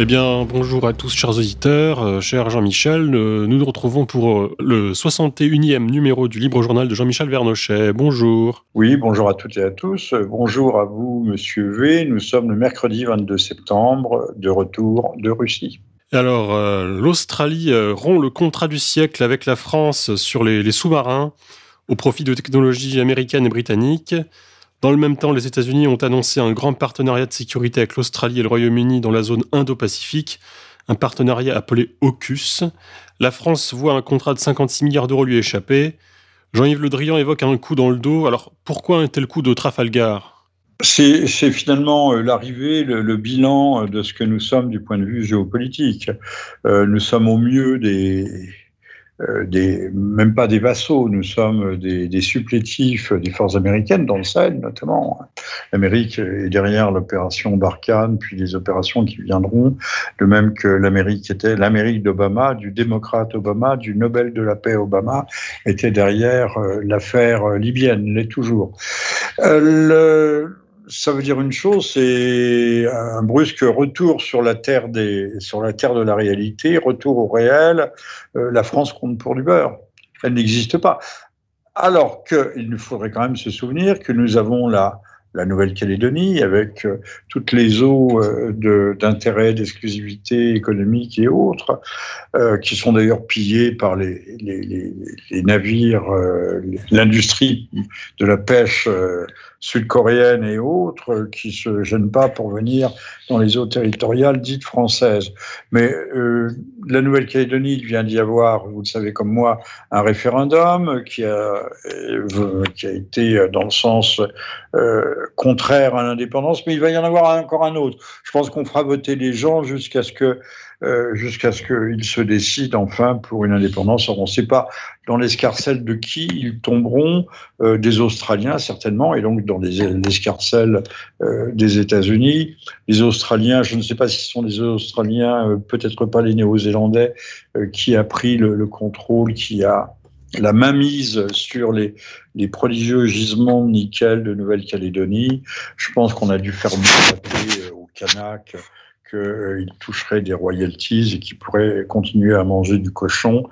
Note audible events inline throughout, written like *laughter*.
Eh bien, bonjour à tous, chers auditeurs, euh, cher Jean-Michel. Euh, nous nous retrouvons pour euh, le 61e numéro du Libre Journal de Jean-Michel Vernochet. Bonjour. Oui, bonjour à toutes et à tous. Bonjour à vous, monsieur V. Nous sommes le mercredi 22 septembre, de retour de Russie. Alors, l'Australie rompt le contrat du siècle avec la France sur les, les sous-marins au profit de technologies américaines et britanniques. Dans le même temps, les États-Unis ont annoncé un grand partenariat de sécurité avec l'Australie et le Royaume-Uni dans la zone Indo-Pacifique, un partenariat appelé AUKUS. La France voit un contrat de 56 milliards d'euros lui échapper. Jean-Yves Le Drian évoque un coup dans le dos. Alors pourquoi un tel coup de Trafalgar? C'est finalement euh, l'arrivée, le, bilan de ce que nous sommes du point de vue géopolitique. Euh, nous sommes au mieux des, euh, des, même pas des vassaux, nous sommes des, des, supplétifs des forces américaines dans le Sahel notamment. L'Amérique est derrière l'opération Barkhane, puis les opérations qui viendront, de même que l'Amérique était l'Amérique d'Obama, du démocrate Obama, du Nobel de la paix Obama, était derrière euh, l'affaire libyenne, l'est toujours. Euh, le, ça veut dire une chose, c'est un brusque retour sur la terre des, sur la terre de la réalité, retour au réel. Euh, la France compte pour du beurre. Elle n'existe pas. Alors qu'il nous faudrait quand même se souvenir que nous avons la, la Nouvelle-Calédonie, avec euh, toutes les eaux euh, d'intérêt, d'exclusivité économique et autres, euh, qui sont d'ailleurs pillées par les, les, navires, l'industrie de la pêche sud-coréenne et autres, qui se gênent pas pour venir dans les eaux territoriales dites françaises. Mais la Nouvelle-Calédonie, il vient d'y avoir, vous le savez comme moi, un référendum qui a, qui a été dans le sens contraire à l'indépendance, mais il va y en avoir encore un autre. Je pense qu'on fera voter les gens jusqu'à ce que euh, jusqu'à ce qu'ils se décident enfin pour une indépendance. on ne sait pas dans l'escarcelle de qui ils tomberont, euh, des Australiens certainement, et donc dans l'escarcelle euh, des États-Unis. Les Australiens, je ne sais pas si ce sont les Australiens, peut-être pas les Néo-Zélandais, qui a pris le, le contrôle, qui a la mainmise sur les, prodigieux gisements de nickel de Nouvelle-Calédonie. Je pense qu'on a dû faire mieux au Kanak qu'ils euh, toucheraient des royalties et qu'ils pourraient continuer à manger du cochon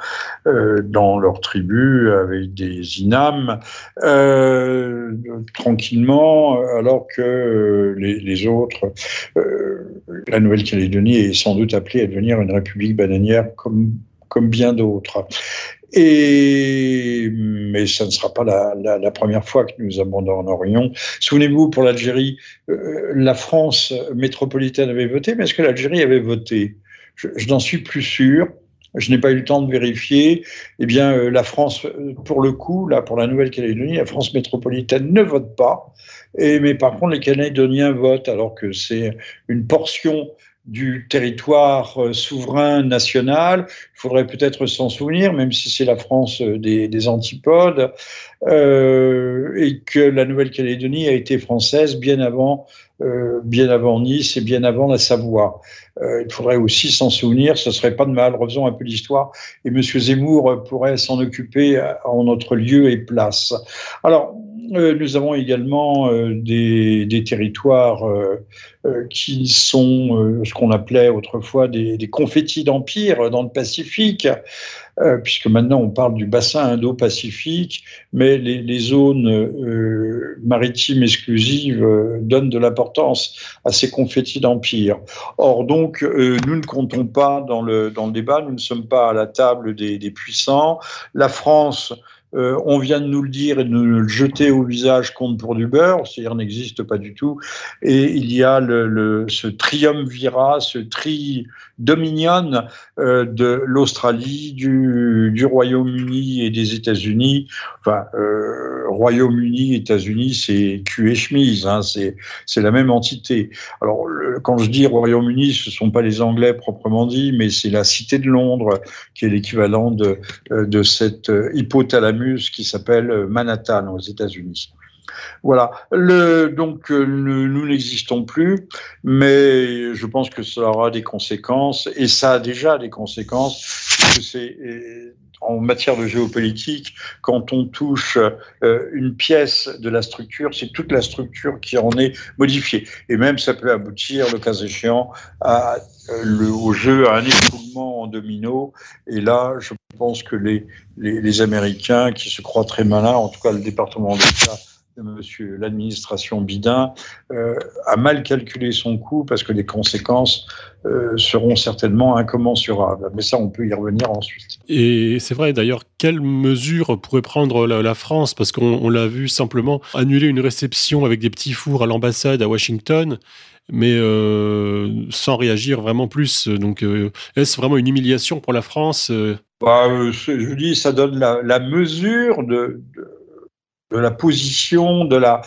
euh, dans leur tribu avec des inames euh, tranquillement, alors que les, autres, la Nouvelle-Calédonie est sans doute appelée à devenir une république bananière comme comme bien d'autres. Et, mais ça ne sera pas la, première fois que nous abandonnerions. Souvenez-vous, pour l'Algérie, euh, la France métropolitaine avait voté, mais est-ce que l'Algérie avait voté? Je, je n'en suis plus sûr. Je n'ai pas eu le temps de vérifier. Eh bien, euh, la France, pour le coup, là, pour la Nouvelle-Calédonie, la France métropolitaine ne vote pas. Et, mais par contre, les Calédoniens votent, alors que c'est une portion du territoire euh, souverain national. Il faudrait peut-être s'en souvenir, même si c'est la France euh, des, des antipodes, euh, et que la Nouvelle-Calédonie a été française bien avant, euh, bien avant Nice et bien avant la Savoie. Euh, il faudrait aussi s'en souvenir, ce serait pas de mal. Refaisons un peu l'histoire, et Monsieur Zemmour pourrait s'en occuper en notre lieu et place. Alors, euh, nous avons également euh, des, territoires euh, qui sont ce qu'on appelait autrefois des, des confettis d'empire dans le Pacifique, puisque maintenant on parle du bassin Indo-Pacifique, mais les, les zones maritimes exclusives donnent de l'importance à ces confettis d'empire. Or donc, nous ne comptons pas dans le, dans le débat, nous ne sommes pas à la table des, des puissants. La France euh, on vient de nous le dire et de nous le jeter au visage compte pour du beurre, c'est-à-dire n'existe pas du tout. Et il y a le, le, ce triumvirat, ce tri dominion euh, de l'Australie, du, Royaume-Uni et des États-Unis. Enfin, euh, Royaume-Uni, États-Unis, c'est cul et chemise, hein, c'est la même entité. Alors, quand je dis Royaume-Uni, ce ne sont pas les Anglais proprement dit, mais c'est la cité de Londres qui est l'équivalent de, de cette hypothalamus qui s'appelle Manhattan aux États-Unis. Voilà. Donc, euh, nous n'existons plus, mais je pense que ça aura des conséquences, et ça a déjà des conséquences, puisque c'est en matière de géopolitique, quand on touche euh, une pièce de la structure, c'est toute la structure qui en est modifiée. Et même ça peut aboutir, le cas échéant, à, euh, le, au jeu, à un écoulement en domino. Et là, je pense que les, les, les Américains, qui se croient très malins, en tout cas le département d'État, monsieur l'administration Bidin euh, a mal calculé son coût parce que les conséquences euh, seront certainement incommensurables. Mais ça, on peut y revenir ensuite. Et c'est vrai d'ailleurs, quelles mesures pourrait prendre la, France? Parce qu'on l'a vu simplement annuler une réception avec des petits fours à l'ambassade à Washington mais euh, sans réagir vraiment plus. Donc, est-ce vraiment une humiliation pour la France bah, Je dis, ça donne la, la mesure de, de de la position, de la,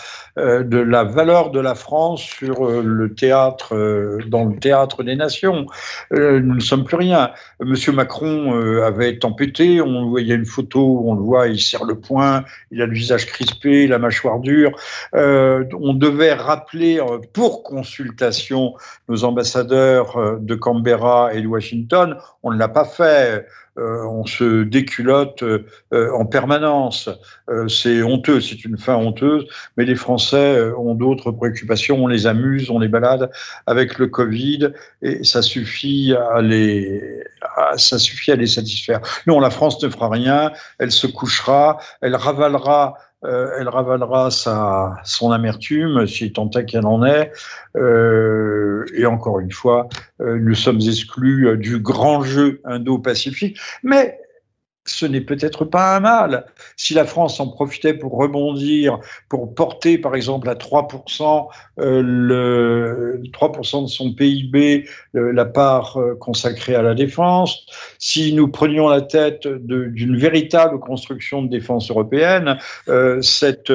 de la valeur de la France sur euh, le théâtre, euh, dans le théâtre des nations. nous ne sommes plus rien. Monsieur Macron avait tempêté, on voyait une photo, on le voit, il serre le poing, il a le visage crispé, la mâchoire dure. on devait rappeler pour consultation nos ambassadeurs de Canberra et de Washington, on ne l'a pas fait. Euh, on se déculotte euh, en permanence. Euh, c'est honteux, c'est une fin honteuse, mais les Français ont d'autres préoccupations, on les amuse, on les balade avec le Covid, et ça suffit à les, ça suffit à les satisfaire. Non, la France ne fera rien, elle se couchera, elle ravalera euh, elle ravalera sa, son amertume, si tant est qu'elle en est. Euh, et encore une fois, euh, nous sommes exclus du grand jeu indo-pacifique. Mais ce n'est peut-être pas un mal. Si la France en profitait pour rebondir, pour porter par exemple à 3%, euh, le, 3 de son PIB euh, la part euh, consacrée à la défense, si nous prenions la tête d'une véritable construction de défense européenne, cette,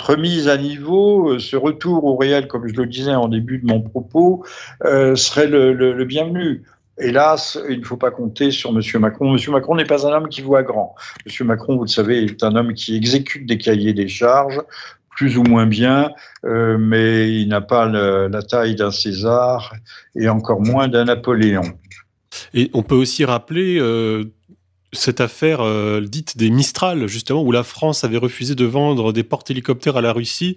remise à niveau, ce retour au réel, comme je le disais en début de mon propos, serait le bienvenu. Hélas, il ne faut pas compter sur M. Macron. M. Macron n'est pas un homme qui voit grand. M. Macron, vous le savez, est un homme qui exécute des cahiers des charges, plus ou moins bien, euh, mais il n'a pas la taille d'un César et encore moins d'un Napoléon. Et on peut aussi rappeler euh, cette affaire euh, dite des Mistral, justement, où la France avait refusé de vendre des porte-hélicoptères à la Russie,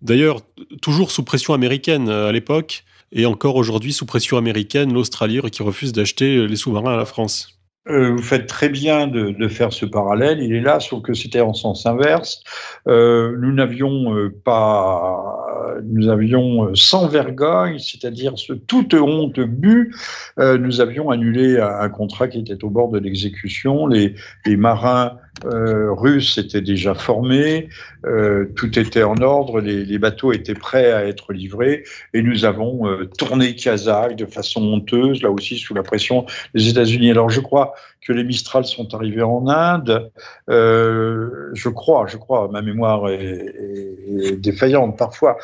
d'ailleurs toujours sous pression américaine à l'époque et encore aujourd'hui sous pression américaine, l'Australie qui refuse d'acheter les sous-marins à la France. Euh, vous faites très bien de, faire ce parallèle. Il est là, sauf que c'était en sens inverse. Euh, nous n'avions euh, pas, nous avions sans vergogne, c'est-à-dire ce toute honte but, nous avions annulé un, contrat qui était au bord de l'exécution. Les marins euh, russes étaient déjà formés, euh, tout était en ordre, les, bateaux étaient prêts à être livrés, et nous avons euh, tourné Kazakh de façon honteuse, là aussi sous la pression des États-Unis. Alors je crois que les Mistral sont arrivés en Inde. Je crois, je crois, ma mémoire est, défaillante parfois.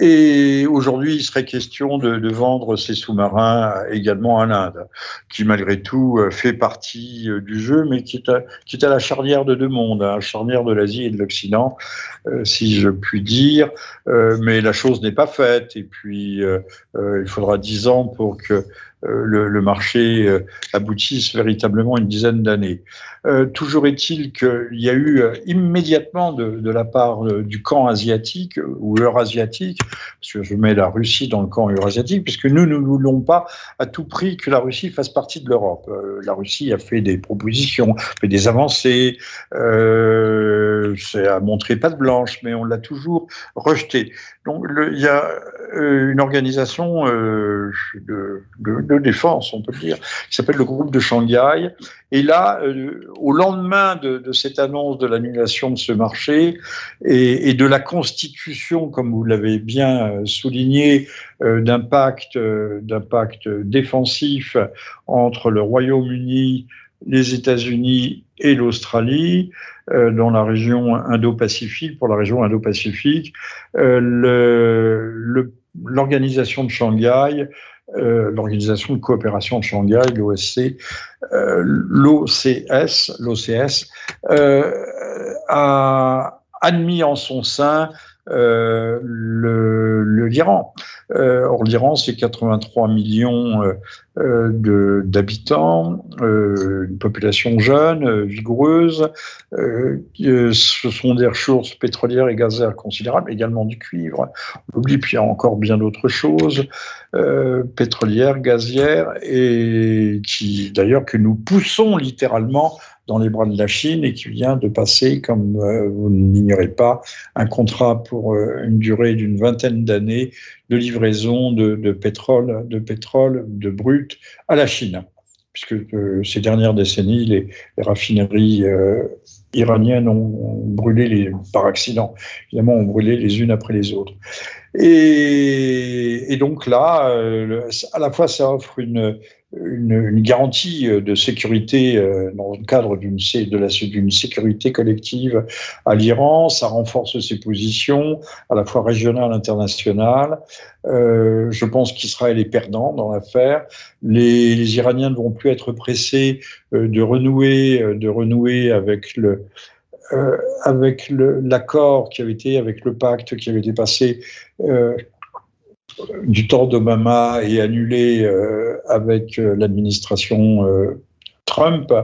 Et aujourd'hui, il serait question de, vendre ces sous-marins également à l'Inde, qui malgré tout euh, fait partie euh, du jeu, mais qui est à, la charnière de deux mondes, à la charnière de l'Asie et de l'Occident, euh, si je puis dire. Mais la chose n'est pas faite. Et puis, il faudra dix ans pour que euh, le, marché euh, aboutisse véritablement une dizaine d'années. Euh, toujours est-il qu'il y a eu immédiatement de, la part du camp asiatique ou eurasiatique, parce que je mets la Russie dans le camp eurasiatique, puisque nous ne voulons pas à tout prix que la Russie fasse partie de l'Europe. la Russie a fait des propositions, fait des avancées, euh, a montré pas de blanche, mais on l'a toujours rejeté. Donc il y a une organisation de défense, on peut dire, qui s'appelle le groupe de Shanghai. Et là, euh, au lendemain de, cette annonce de l'annulation de ce marché et, de la constitution, comme vous l'avez bien euh, souligné, euh, d'un pacte, d'un pacte défensif entre le Royaume-Uni, les États-Unis et l'Australie, dans la région Indo-Pacifique, pour la région Indo-Pacifique, l'organisation de Shanghai euh, l'Organisation de coopération de Shanghai, l'OSC, euh, l'OCS, l'OCS, euh, a admis en son sein euh, l'Iran. Euh, or, l'Iran, c'est 83 millions euh, d'habitants, une population jeune, vigoureuse. ce sont des ressources pétrolières et gazières considérables, également du cuivre. On oublie, puis il y a encore bien d'autres choses, pétrolières, gazières, et qui, d'ailleurs, que nous poussons littéralement dans les bras de la Chine et qui vient de passer, comme euh, vous ne l'ignorez pas, un contrat pour euh, une durée d'une vingtaine d'années de livraison de, pétrole, de pétrole, de brut à la Chine, puisque euh, ces dernières décennies, les, raffineries iraniennes ont, brûlé par accident, évidemment, ont brûlé les unes après les autres. Et, donc là, à la fois, ça offre une, une, garantie euh, de sécurité euh, dans le cadre d'une sécurité collective à l'Iran. Ça renforce ses positions à la fois régionales internationales. Euh, je pense qu'Israël est perdant dans l'affaire. Les, les, Iraniens ne vont plus être pressés de renouer, de renouer avec le avec l'accord qui avait été, avec le pacte qui avait été passé du temps d'Obama et annulé euh, avec euh, l'administration euh, Trump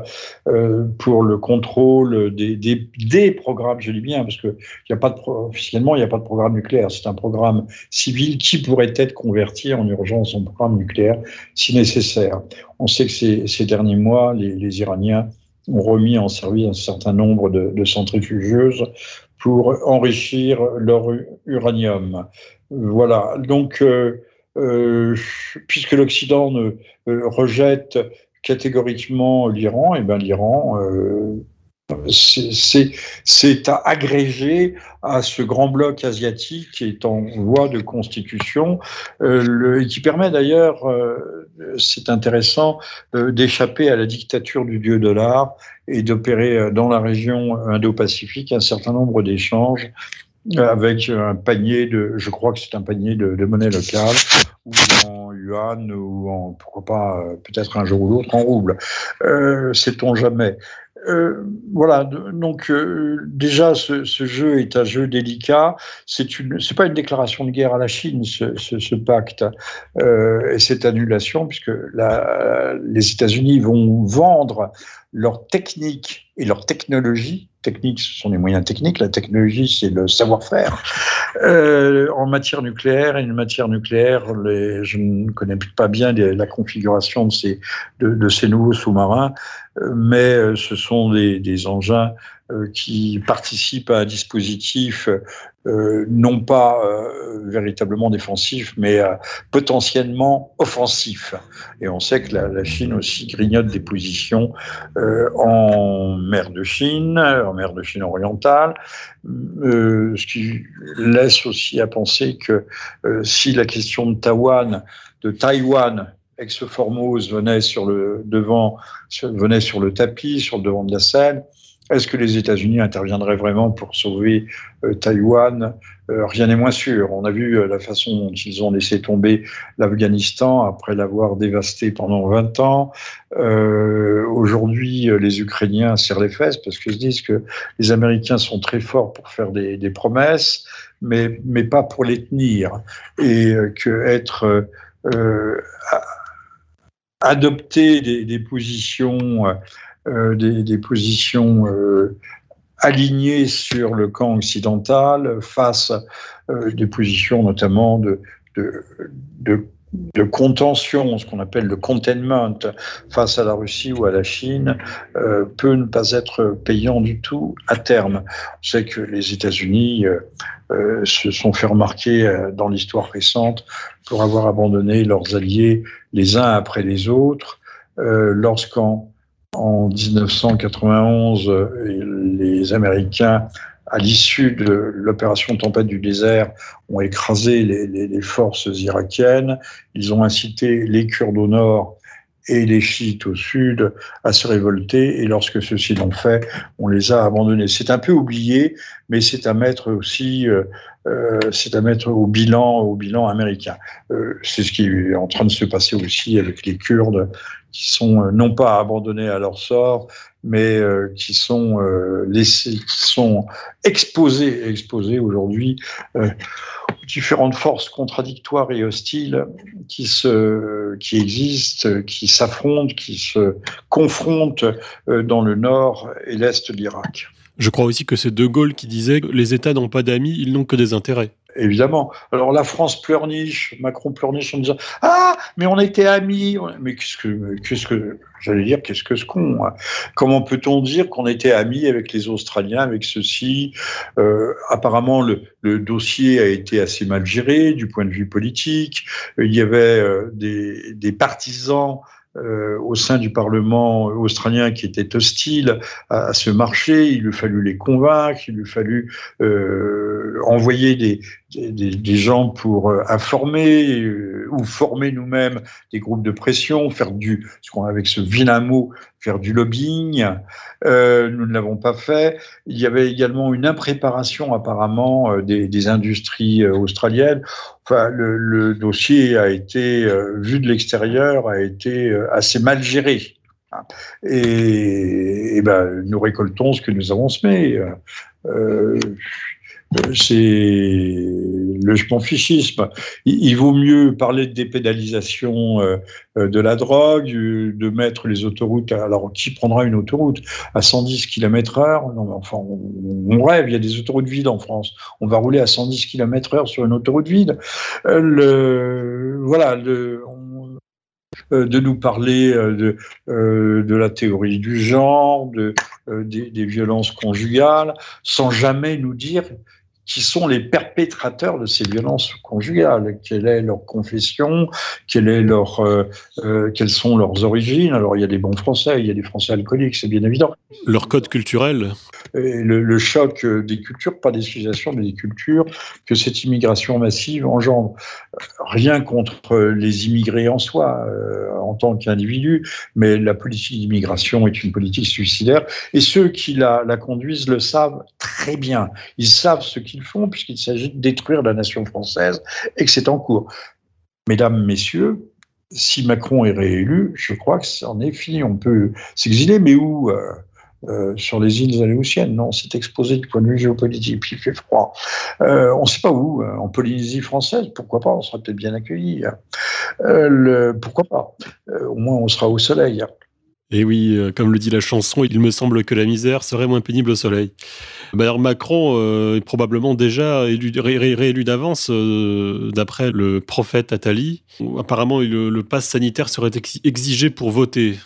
pour le contrôle des, programmes, je dis bien, parce que y a pas officiellement, il n'y a pas de programme nucléaire. C'est un programme civil qui pourrait être converti en urgence en programme nucléaire si nécessaire. On sait que ces, derniers mois, les, Iraniens ont remis en service un certain nombre de, centrifugeuses pour enrichir leur uranium. Voilà. Donc, euh, euh, puisque l'Occident euh, rejette catégoriquement l'Iran, et eh ben l'Iran c'est à agréger à ce grand bloc asiatique qui est en voie de constitution, euh, qui permet d'ailleurs, c'est intéressant, d'échapper à la dictature du dieu dollar et d'opérer dans la région Indo-Pacifique un certain nombre d'échanges avec un panier de, je crois que c'est un panier de, monnaie locale, ou en yuan, ou en, pourquoi pas, euh, peut-être un jour ou l'autre en rouble. Euh, Sait-on jamais. Euh, voilà, donc euh, déjà ce, jeu est un jeu délicat. C'est une, c'est pas une déclaration de guerre à la Chine, ce, pacte euh, et cette annulation, puisque les États-Unis vont vendre leur technique et leur technologie technique, ce sont les moyens techniques. La technologie, c'est le savoir-faire. Euh, en matière nucléaire, une matière nucléaire, je ne connais pas bien la configuration de ces, nouveaux sous-marins, euh, mais euh, ce sont des, engins qui participent à un dispositif euh, non pas euh, véritablement défensif, mais potentiellement offensif. Et on sait que la, Chine aussi grignote des positions en mer de Chine, en mer de Chine orientale, ce qui laisse aussi à penser que si la question de Taïwan, de Taïwan ex-Formose venait sur le devant, venait sur le tapis, sur le devant de la scène, est-ce que les États-Unis interviendraient vraiment pour sauver euh, Taïwan? Euh, Rien n'est moins sûr. On a vu euh, la façon dont ils ont laissé tomber l'Afghanistan après l'avoir dévasté pendant 20 ans. Aujourd'hui, les Ukrainiens serrent les fesses parce qu'ils se disent que les Américains sont très forts pour faire des, promesses, mais, mais pas pour les tenir. Et que être adopter des positions euh, des, positions euh, alignées sur le camp occidental face euh, des positions notamment de, de, de contention, ce qu'on appelle le containment face à la Russie ou à la Chine, peut ne pas être payant du tout à terme. On sait que les États-Unis se sont fait remarquer dans l'histoire récente pour avoir abandonné leurs alliés les uns après les autres, lorsqu'en en 1991, les Américains, à l'issue de l'opération Tempête du désert, ont écrasé les, forces irakiennes. Ils ont incité les Kurdes au nord et les chiites au sud à se révolter. Et lorsque ceux-ci l'ont fait, on les a abandonnés. C'est un peu oublié, mais c'est à mettre aussi, euh, euh, c'est à mettre au bilan, au bilan américain. Euh, c'est ce qui est en train de se passer aussi avec les Kurdes qui sont non pas abandonnés à leur sort, mais qui sont laissés, qui sont exposés, exposés aujourd'hui différentes forces contradictoires et hostiles qui, se, qui existent, qui s'affrontent, qui se confrontent euh, dans le nord et l'est de l'Irak. Je crois aussi que c'est De Gaulle qui disait que les États n'ont pas d'amis, ils n'ont que des intérêts évidemment. Alors la France pleurniche, Macron pleurniche en disant Ah, mais on était amis. Mais qu'est-ce que, qu'est-ce que, j'allais dire, qu'est-ce que ce con hein Comment peut-on dire qu'on était amis avec les Australiens, avec ceux-ci? Euh, Apparemment, le, dossier a été assez mal géré du point de vue politique. Il y avait euh, des, des partisans euh, au sein du Parlement australien qui était hostile à, ce marché. Il lui fallu les convaincre, il lui fallu euh, envoyer des, des, gens pour euh, informer euh, ou former nous-mêmes des groupes de pression, faire du, ce qu'on avec ce vilain mot, faire du lobbying. Euh, nous ne l'avons pas fait. Il y avait également une impréparation apparemment des, industries australiennes. Enfin, le, dossier a été vu de l'extérieur, a été assez mal géré. Et, et ben, nous récoltons ce que nous avons semé. Euh, c'est le sponfichisme. Il, vaut mieux parler de dépénalisation euh, euh, de la drogue, de mettre les autoroutes. alors, qui prendra une autoroute à 110 km/h Non, enfin, on, rêve. Il y a des autoroutes vides en France. On va rouler à 110 km/h sur une autoroute vide. Euh, voilà. De nous parler de, la théorie du genre, de, des, violences conjugales, sans jamais nous dire qui sont les perpétrateurs de ces violences conjugales. Quelle est leur confession? Euh, euh, Quelles sont leurs origines? Alors, il y a des bons Français, il y a des Français alcooliques, c'est bien évident. Leur code culturel? Le, choc des cultures, pas des civilisations, mais des cultures, que cette immigration massive engendre. Rien contre les immigrés en soi, euh, en tant qu'individus, mais la politique d'immigration est une politique suicidaire, et ceux qui la, la conduisent le savent très bien. Ils savent ce qu'ils font, puisqu'il s'agit de détruire la nation française, et que c'est en cours. Mesdames, Messieurs, si Macron est réélu, je crois que c'en est fini. On peut s'exiler, mais où euh, sur les îles Aléoutiennes. Non, c'est exposé du point de vue géopolitique, puis il fait froid. Euh, on ne sait pas où, euh, en Polynésie française, pourquoi pas, on sera peut-être bien accueillis. Euh, pourquoi pas Au moins, on sera au soleil. Et oui, comme le dit la chanson, il me semble que la misère serait moins pénible au soleil. Bah, alors Macron est probablement déjà élu, réélu d'avance, d'après le prophète Attali. Apparemment, le, le pass sanitaire serait exigé pour voter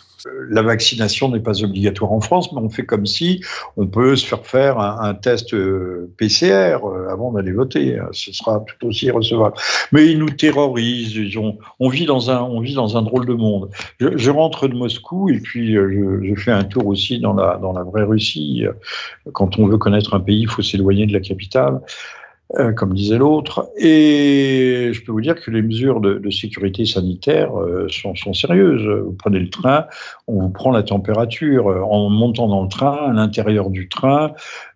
la vaccination n'est pas obligatoire en France, mais on fait comme si on peut se faire faire un, test euh, PCR euh, avant d'aller voter. Ce sera tout aussi recevable. Mais ils nous terrorisent. on, vit dans un, on vit dans un drôle de monde. Je, rentre de Moscou et puis euh, je, fais un tour aussi dans la, dans la vraie Russie. Quand on veut connaître un pays, il faut s'éloigner de la capitale. Euh, comme disait l'autre. Et je peux vous dire que les mesures de, sécurité sanitaire euh, sont, sérieuses. Vous prenez le train, on vous prend la température. En montant dans le train, à l'intérieur du train,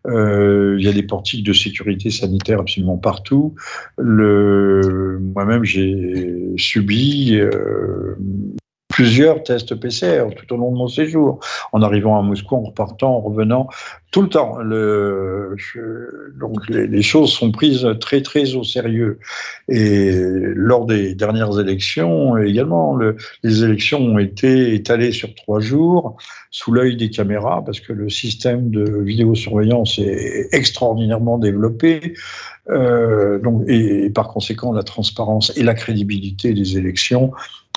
euh, il y a des portiques de sécurité sanitaire absolument partout. Moi-même, j'ai subi plusieurs tests PCR tout au long de mon séjour, en arrivant à Moscou, en repartant, en revenant, tout le temps. Donc les, choses sont prises très très au sérieux. Et lors des dernières élections également, le, les élections ont été étalées sur trois jours sous l'œil des caméras parce que le système de vidéosurveillance est extraordinairement développé. Euh, et par conséquent, la transparence et la crédibilité des élections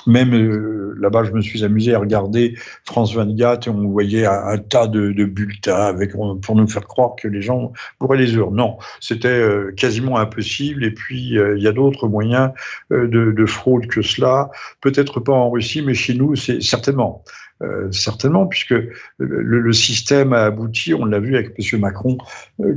même euh, là-bas, je me suis amusé à regarder France 24 et on voyait un, tas de, bulletins avec, pour nous faire croire que les gens bourraient les urnes. Non, c'était euh, quasiment impossible. Et puis, euh, il y a d'autres moyens de, de, fraude que cela. Peut-être pas en Russie, mais chez nous, c'est certainement. Certainement, puisque le, système a abouti, on l'a vu avec M. Macron,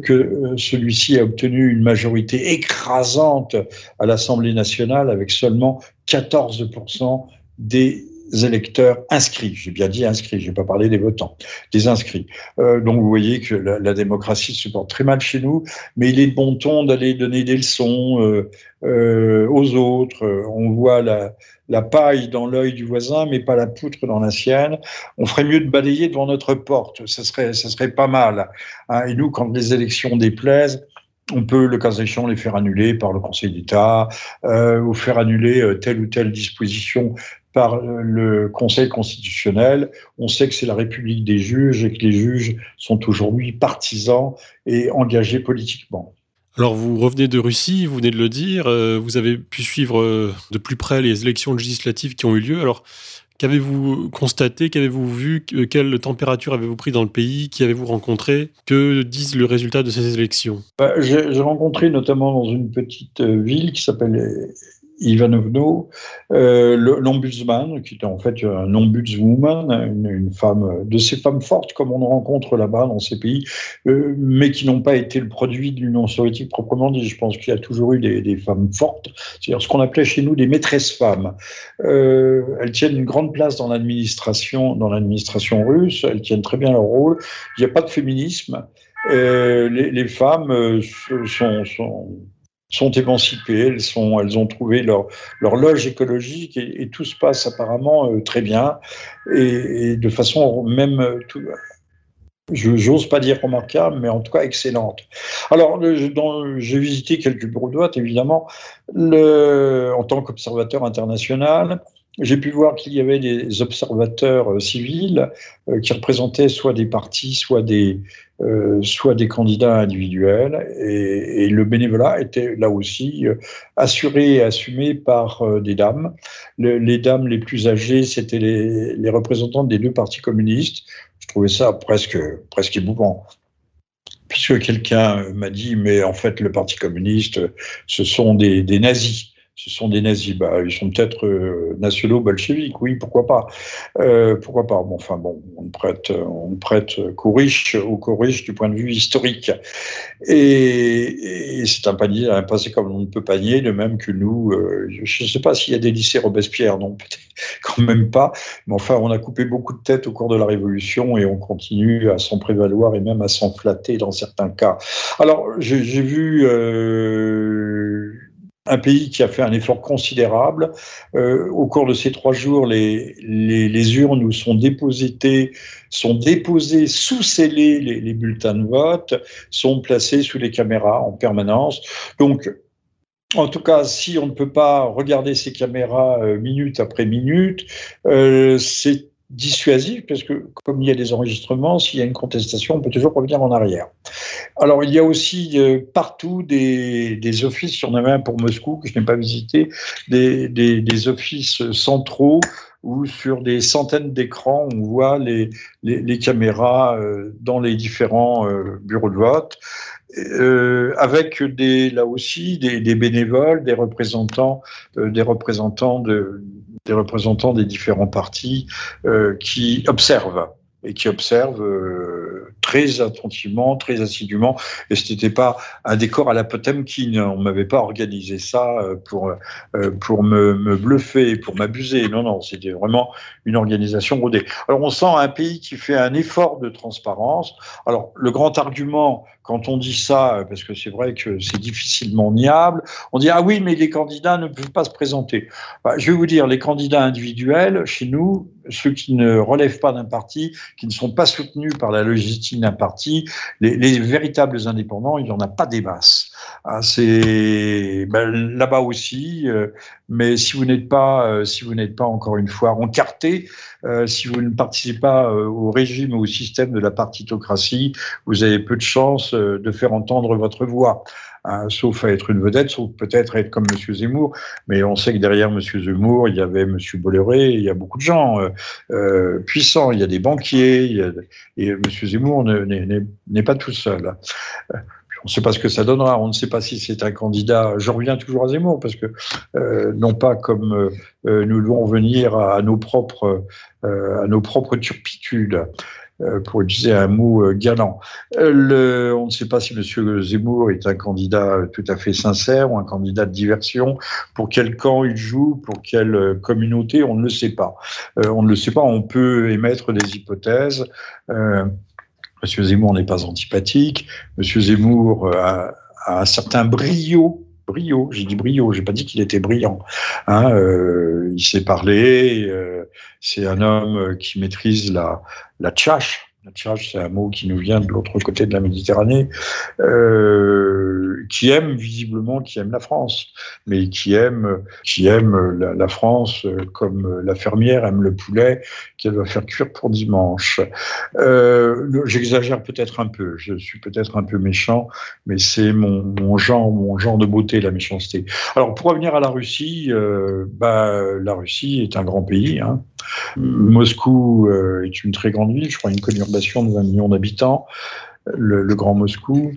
que celui-ci a obtenu une majorité écrasante à l'Assemblée nationale avec seulement 14% des électeurs inscrits. J'ai bien dit inscrits, je n'ai pas parlé des votants, des inscrits. Euh, donc vous voyez que la, démocratie se porte très mal chez nous, mais il est de bon ton d'aller donner des leçons euh, euh, aux autres. On voit la, paille dans l'œil du voisin, mais pas la poutre dans la sienne. On ferait mieux de balayer devant notre porte, ça serait, ça serait pas mal. Hein. Et nous, quand les élections déplaisent, on peut, le cas échéant, les faire annuler par le Conseil d'État euh, ou faire annuler euh, telle ou telle disposition par euh, le Conseil constitutionnel. On sait que c'est la République des juges et que les juges sont aujourd'hui partisans et engagés politiquement. Alors vous revenez de Russie, vous venez de le dire, vous avez pu suivre de plus près les élections législatives qui ont eu lieu. Alors Qu'avez-vous constaté Qu'avez-vous vu Quelle température avez-vous pris dans le pays Qui avez-vous rencontré Que disent le résultat de ces élections? Bah, J'ai rencontré notamment dans une petite euh, ville qui s'appelle Ivanovno, euh, l'ombudsman, qui était en fait un ombudswoman, une, femme de ces femmes fortes comme on en rencontre là-bas dans ces pays, euh, mais qui n'ont pas été le produit de l'Union soviétique proprement dit. Je pense qu'il y a toujours eu des, femmes fortes, c'est-à-dire ce qu'on appelait chez nous des maîtresses femmes. Euh, elles tiennent une grande place dans l'administration, dans l'administration russe. Elles tiennent très bien leur rôle. Il n'y a pas de féminisme. Les, femmes sont sont émancipées, elles, sont, elles ont trouvé leur, leur loge écologique et, tout se passe apparemment euh, très bien et, de façon même, euh, j'ose pas dire remarquable, mais en tout cas excellente. Alors, j'ai visité quelques vote, évidemment, en tant qu'observateur international. J'ai pu voir qu'il y avait des observateurs euh, civils euh, qui représentaient soit des partis, soit des, euh, soit des candidats individuels. Et, le bénévolat était là aussi assuré et assumé par des dames. Le, les dames les plus âgées, c'était les, les représentantes des deux partis communistes. Je trouvais ça presque, presque émouvant puisque quelqu'un m'a dit, mais en fait, le Parti communiste, ce sont des nazis ce sont des nazis. Bah, ils sont peut-être euh, nationaux bolcheviques, oui, pourquoi pas. Euh, pourquoi pas Bon, enfin bon, on prête, on prête riches, aux riches du point de vue historique. Et, c'est un panier, un passé comme on ne peut panier, de même que nous. Euh, je ne sais pas s'il y a des lycées Robespierre, non, *laughs* peut-être quand même pas. Mais enfin, on a coupé beaucoup de têtes au cours de la Révolution et on continue à s'en prévaloir et même à s'en flatter dans certains cas. Alors, j'ai vu. Euh, un pays qui a fait un effort considérable. Euh, au cours de ces trois jours, les, les, urnes où sont déposées, sont déposés sous scellés les, les, bulletins de vote, sont placés sous les caméras en permanence. Donc, en tout cas, si on ne peut pas regarder ces caméras euh, minute après minute, euh, c'est dissuasif parce que comme il y a des enregistrements, s'il y a une contestation, on peut toujours revenir en arrière. Alors il y a aussi euh, partout des, des, offices, il y en avait un pour Moscou que je n'ai pas visité, des, des, offices centraux où sur des centaines d'écrans on voit les, les, les caméras euh, dans les différents euh, bureaux de vote. Euh, avec des, là aussi des, des bénévoles, des représentants, euh, des représentants de, des représentants des différents partis euh, qui observent et qui observent euh, très attentivement, très assidûment. Et ce n'était pas un décor à la Potemkin. On m'avait pas organisé ça euh, pour euh, pour me, me, bluffer, pour m'abuser. Non, non, c'était vraiment une organisation rodée. Alors on sent un pays qui fait un effort de transparence. Alors le grand argument quand on dit ça, parce que c'est vrai que c'est difficilement niable, on dit ah oui, mais les candidats ne peuvent pas se présenter. Bah, je vais vous dire, les candidats individuels, chez nous, ceux qui ne relèvent pas d'un parti, qui ne sont pas soutenus par la d'un parti, les, véritables indépendants, il n'y en a pas des masses. Ah, c'est ben, là-bas aussi, euh, mais si vous n'êtes pas, euh, si vous n'êtes pas encore une fois encarté, euh, si vous ne participez pas au régime ou au système de la partitocratie, vous avez peu de chances de faire entendre votre voix. Hein, sauf à être une vedette, sauf peut-être être comme M. Zemmour. Mais on sait que derrière M. Zemmour, il y avait M. Bolloré, il y a beaucoup de gens euh, puissants, il y a des banquiers, et M. Zemmour n'est pas tout seul. On ne sait pas ce que ça donnera. On ne sait pas si c'est un candidat. Je reviens toujours à Zemmour parce que euh, non pas comme euh, nous devons venir à, nos propres à nos propres turpitudes. Pour utiliser un mot galant. on ne sait pas si M. Zemmour est un candidat tout à fait sincère ou un candidat de diversion. Pour quel camp il joue, pour quelle communauté, on ne le sait pas. on ne le sait pas, on peut émettre des hypothèses. Monsieur Zemmour n'est pas antipathique. Monsieur Zemmour a, a un certain brio brio. J'ai dit brio, j'ai pas dit qu'il était brillant. Hein, euh, il sait parler. Euh, c'est un homme qui maîtrise la, la tchatche, c'est un mot qui nous vient de l'autre côté de la Méditerranée, euh, qui aime visiblement, qui aime la France, mais qui aime, qui aime la, France comme la fermière aime le poulet qu'elle va faire cuire pour dimanche. Euh, j'exagère peut-être un peu, je suis peut-être un peu méchant, mais c'est mon, genre, mon genre de beauté, la méchanceté. Alors pour revenir à la Russie, euh, bah, la Russie est un grand pays. Hein. Moscou est une très grande ville, je crois une conurbation de 20 millions d'habitants, le, Grand Moscou.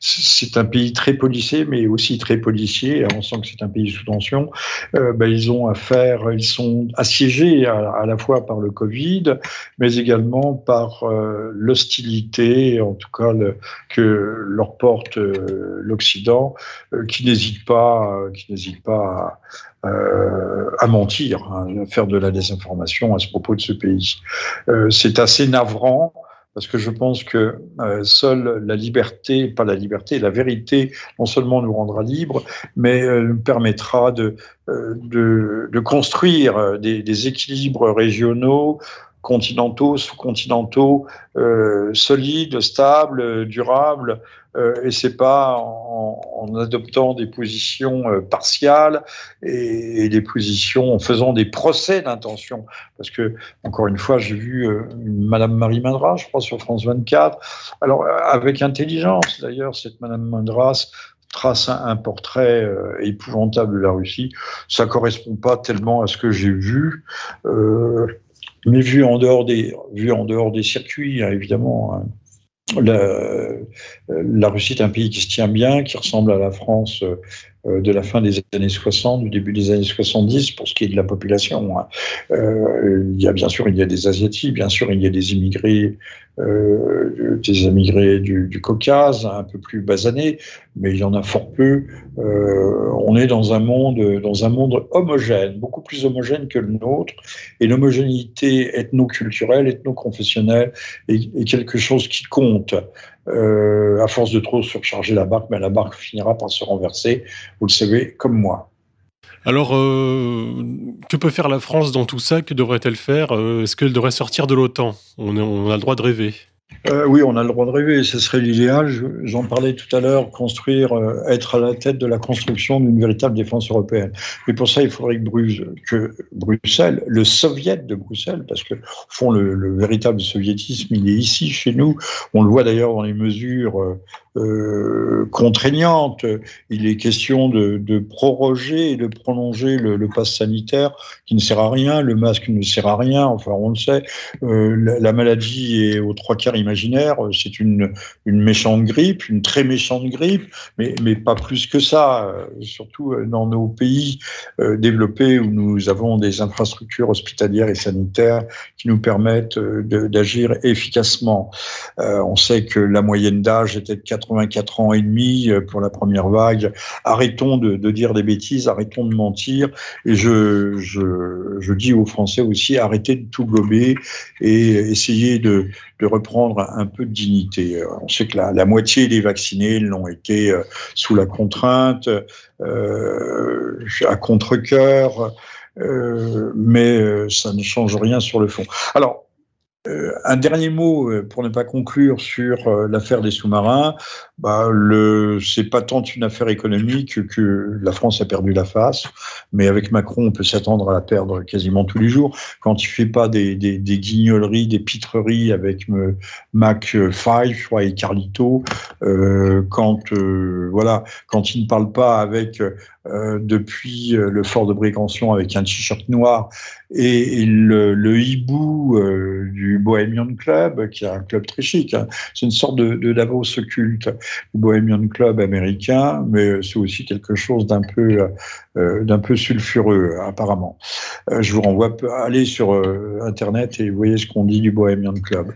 C'est un pays très policé, mais aussi très policier. On sent que c'est un pays sous tension. Euh, ben, ils ont affaire, ils sont assiégés à, la fois par le Covid, mais également par euh, l'hostilité, en tout cas que leur porte euh, l'Occident, qui n'hésite pas, qui n'hésite pas à, à mentir, hein, à faire de la désinformation à ce propos de ce pays. c'est assez navrant parce que je pense que euh, seule la liberté, pas la liberté, la vérité, non seulement nous rendra libres, mais euh, nous permettra de, euh, de, construire des, équilibres régionaux continentaux, sous-continentaux, solides, stables, durables, et c'est pas en, adoptant des positions euh, partiales et, des positions en faisant des procès d'intention. Parce que, encore une fois, j'ai vu euh, Madame Marie Mandras, je crois, sur France 24. Alors, avec intelligence, d'ailleurs, cette Madame Mandras trace un, portrait épouvantable de la Russie. Ça correspond pas tellement à ce que j'ai vu. mais vu en dehors des, vu en dehors des circuits, hein, évidemment. Hein la, la, Russie est un pays qui se tient bien, qui ressemble à la France euh, de la fin des années 60, du début des années 70, pour ce qui est de la population. Hein. Euh, il y a bien sûr il y a des asiatiques, bien sûr il y a des immigrés, euh, des immigrés du, Caucase, un peu plus basanés, mais il y en a fort peu. Euh, on est dans un monde dans un monde homogène, beaucoup plus homogène que le nôtre, et l'homogénéité ethno-culturelle, ethno-confessionnelle est, quelque chose qui compte. Euh, à force de trop surcharger la barque, mais la barque finira par se renverser, vous le savez, comme moi. Alors, euh, que peut faire la France dans tout ça? Que devrait-elle faire? Euh, Est-ce qu'elle devrait sortir de l'OTAN? On, a le droit de rêver. Euh, oui, on a le droit de rêver, ce serait l'idéal. J'en parlais tout à l'heure, construire, euh, être à la tête de la construction d'une véritable défense européenne. Mais pour ça, il faudrait que, Bruxelles, le soviet de Bruxelles, parce que au fond, le, véritable soviétisme, il est ici, chez nous. On le voit d'ailleurs dans les mesures euh, contraignantes. Il est question de, proroger et de prolonger le, le pass sanitaire qui ne sert à rien, le masque ne sert à rien, enfin on le sait. la, la maladie est aux trois quarts imaginaire, euh, c'est une, méchante grippe, une très méchante grippe, mais, pas plus que ça, euh, surtout euh, dans nos pays développés où nous avons des infrastructures hospitalières et sanitaires qui nous permettent d'agir efficacement. on sait que la moyenne d'âge était de 84 ans et demi pour la première vague. Arrêtons de, dire des bêtises, arrêtons de mentir. Et je, dis aux Français aussi, arrêtez de tout glober et essayez de, reprendre un peu de dignité. Euh, on sait que la, moitié des vaccinés l'ont été euh, sous la contrainte, euh, à contre-coeur, mais ça ne change rien sur le fond. Alors, euh, un dernier mot euh, pour ne pas conclure sur euh, l'affaire des sous-marins. Bah, le, c'est pas tant une affaire économique que la France a perdu la face, mais avec Macron, on peut s'attendre à la perdre quasiment tous les jours. Quand il fait pas des, guignoleries, des pitreries avec Mac 5, je crois, et Carlito, quand voilà, quand il ne parle pas avec euh, depuis euh, le fort de Brécantion avec un t-shirt noir et, le, hibou euh, du Bohemian Club, qui est un club très chic. Hein. C'est une sorte de, de Davos occulte, le Bohemian Club américain, mais c'est aussi quelque chose d'un peu, peu sulfureux, apparemment. je vous renvoie à aller sur Internet et voyez ce qu'on dit du Bohemian Club.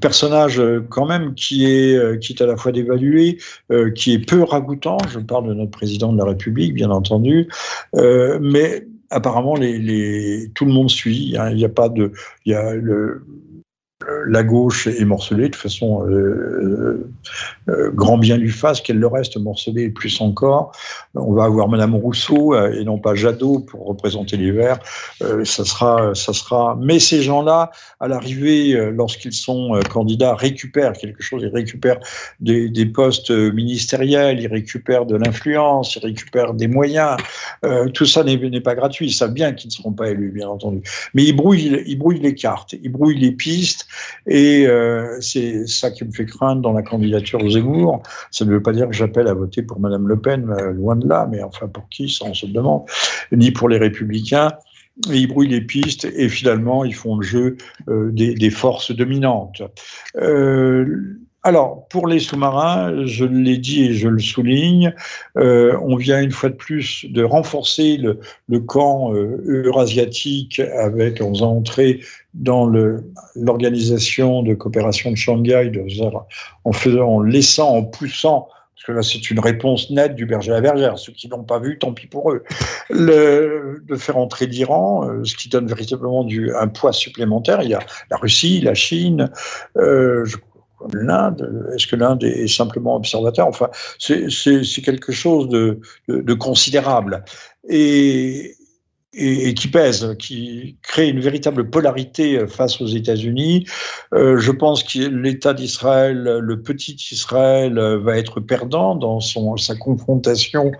Personnage euh, quand même qui est, euh, qui est à la fois dévalué, euh, qui est peu ragoûtant, je parle de notre président de la République, bien entendu, mais apparemment tout le monde suit, hein. il n'y a pas de... la gauche est morcelée, de façon, euh, euh, grand bien lui fasse, qu'elle le reste morcelée plus encore. On va avoir Madame Rousseau euh, et non pas Jadot pour représenter les Verts. ça sera, ça sera. Mais ces gens-là, à l'arrivée, lorsqu'ils sont candidats, récupèrent quelque chose. Ils récupèrent des, postes ministériels, ils récupèrent de l'influence, ils récupèrent des moyens. tout ça n'est pas gratuit. Ils savent bien qu'ils ne seront pas élus, bien entendu. Mais ils brouillent les cartes, ils brouillent les pistes. Et euh, c'est ça qui me fait craindre dans la candidature aux Zemmour. Ça ne veut pas dire que j'appelle à voter pour Madame Le Pen, euh, loin de là, mais enfin pour qui, ça on se demande, ni pour les Républicains. ils brouillent les pistes et finalement ils font le jeu euh, des, des, forces dominantes. Alors, pour les sous-marins, je l'ai dit et je le souligne, euh, on vient une fois de plus de renforcer le, camp euh, eurasiatique avec, en faisant entrer dans l'organisation de coopération de Shanghai, en, faisant, en laissant, en poussant parce que là, c'est une réponse nette du berger à la bergère. Ceux qui n'ont pas vu, tant pis pour eux. De faire entrer l'Iran, euh, ce qui donne véritablement un poids supplémentaire. Il y a la Russie, la Chine, euh, je l'Inde Est-ce que l'Inde est simplement observateur? Enfin, c'est quelque chose de, de, de considérable. Et, et, qui pèse, qui crée une véritable polarité face aux États-Unis. Euh, je pense que l'État d'Israël, le petit Israël, va être perdant dans son, sa confrontation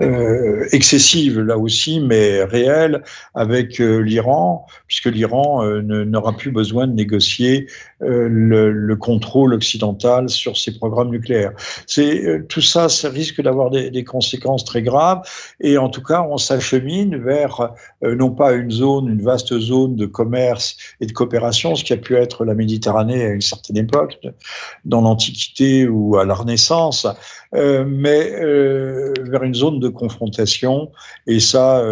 euh, excessive, là aussi, mais réelle, avec euh, l'Iran, puisque l'Iran euh, n'aura plus besoin de négocier euh, le, le, contrôle occidental sur ses programmes nucléaires. C'est tout ça, ça risque d'avoir des conséquences très graves, et en tout cas, on s'achemine vers euh, non pas une zone, une vaste zone de commerce et de coopération, ce qui a pu être la Méditerranée à une certaine époque, dans l'Antiquité ou à la Renaissance, euh, mais euh, vers une zone de confrontation. Et ça,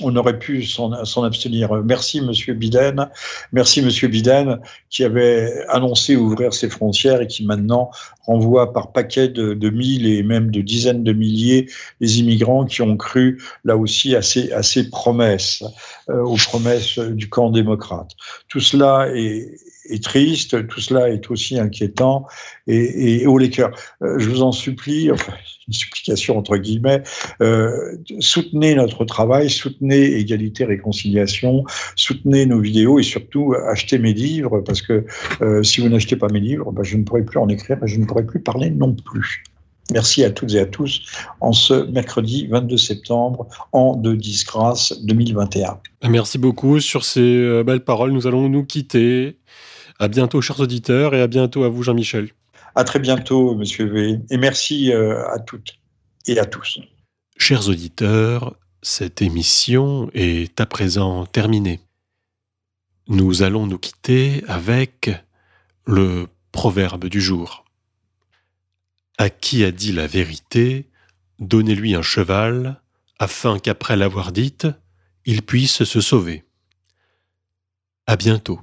on aurait pu s'en abstenir. Merci, Monsieur Biden. Merci, Monsieur Biden, qui avait annoncé ouvrir ses frontières et qui maintenant renvoie par paquet de, de mille et même de dizaines de milliers les immigrants qui ont cru, là aussi, à ces, à ces promesses, euh, aux promesses du camp démocrate. Tout cela est, est triste, tout cela est aussi inquiétant et, et haut les cœurs. Euh, je vous en supplie, *laughs* une supplication entre guillemets, euh, soutenez notre travail, soutenez Égalité, Réconciliation, soutenez nos vidéos et surtout achetez mes livres parce que euh, si vous n'achetez pas mes livres, ben, je ne pourrai plus en écrire et je ne pourrai plus parler non plus. Merci à toutes et à tous en ce mercredi 22 septembre, en de disgrâce 2021. Merci beaucoup. Sur ces euh, belles paroles, nous allons nous quitter. À bientôt, chers auditeurs, et à bientôt à vous, Jean-Michel. À très bientôt, Monsieur V. Et merci euh, à toutes et à tous. Chers auditeurs, cette émission est à présent terminée. Nous allons nous quitter avec le proverbe du jour. À qui a dit la vérité, donnez-lui un cheval, afin qu'après l'avoir dite, il puisse se sauver. À bientôt.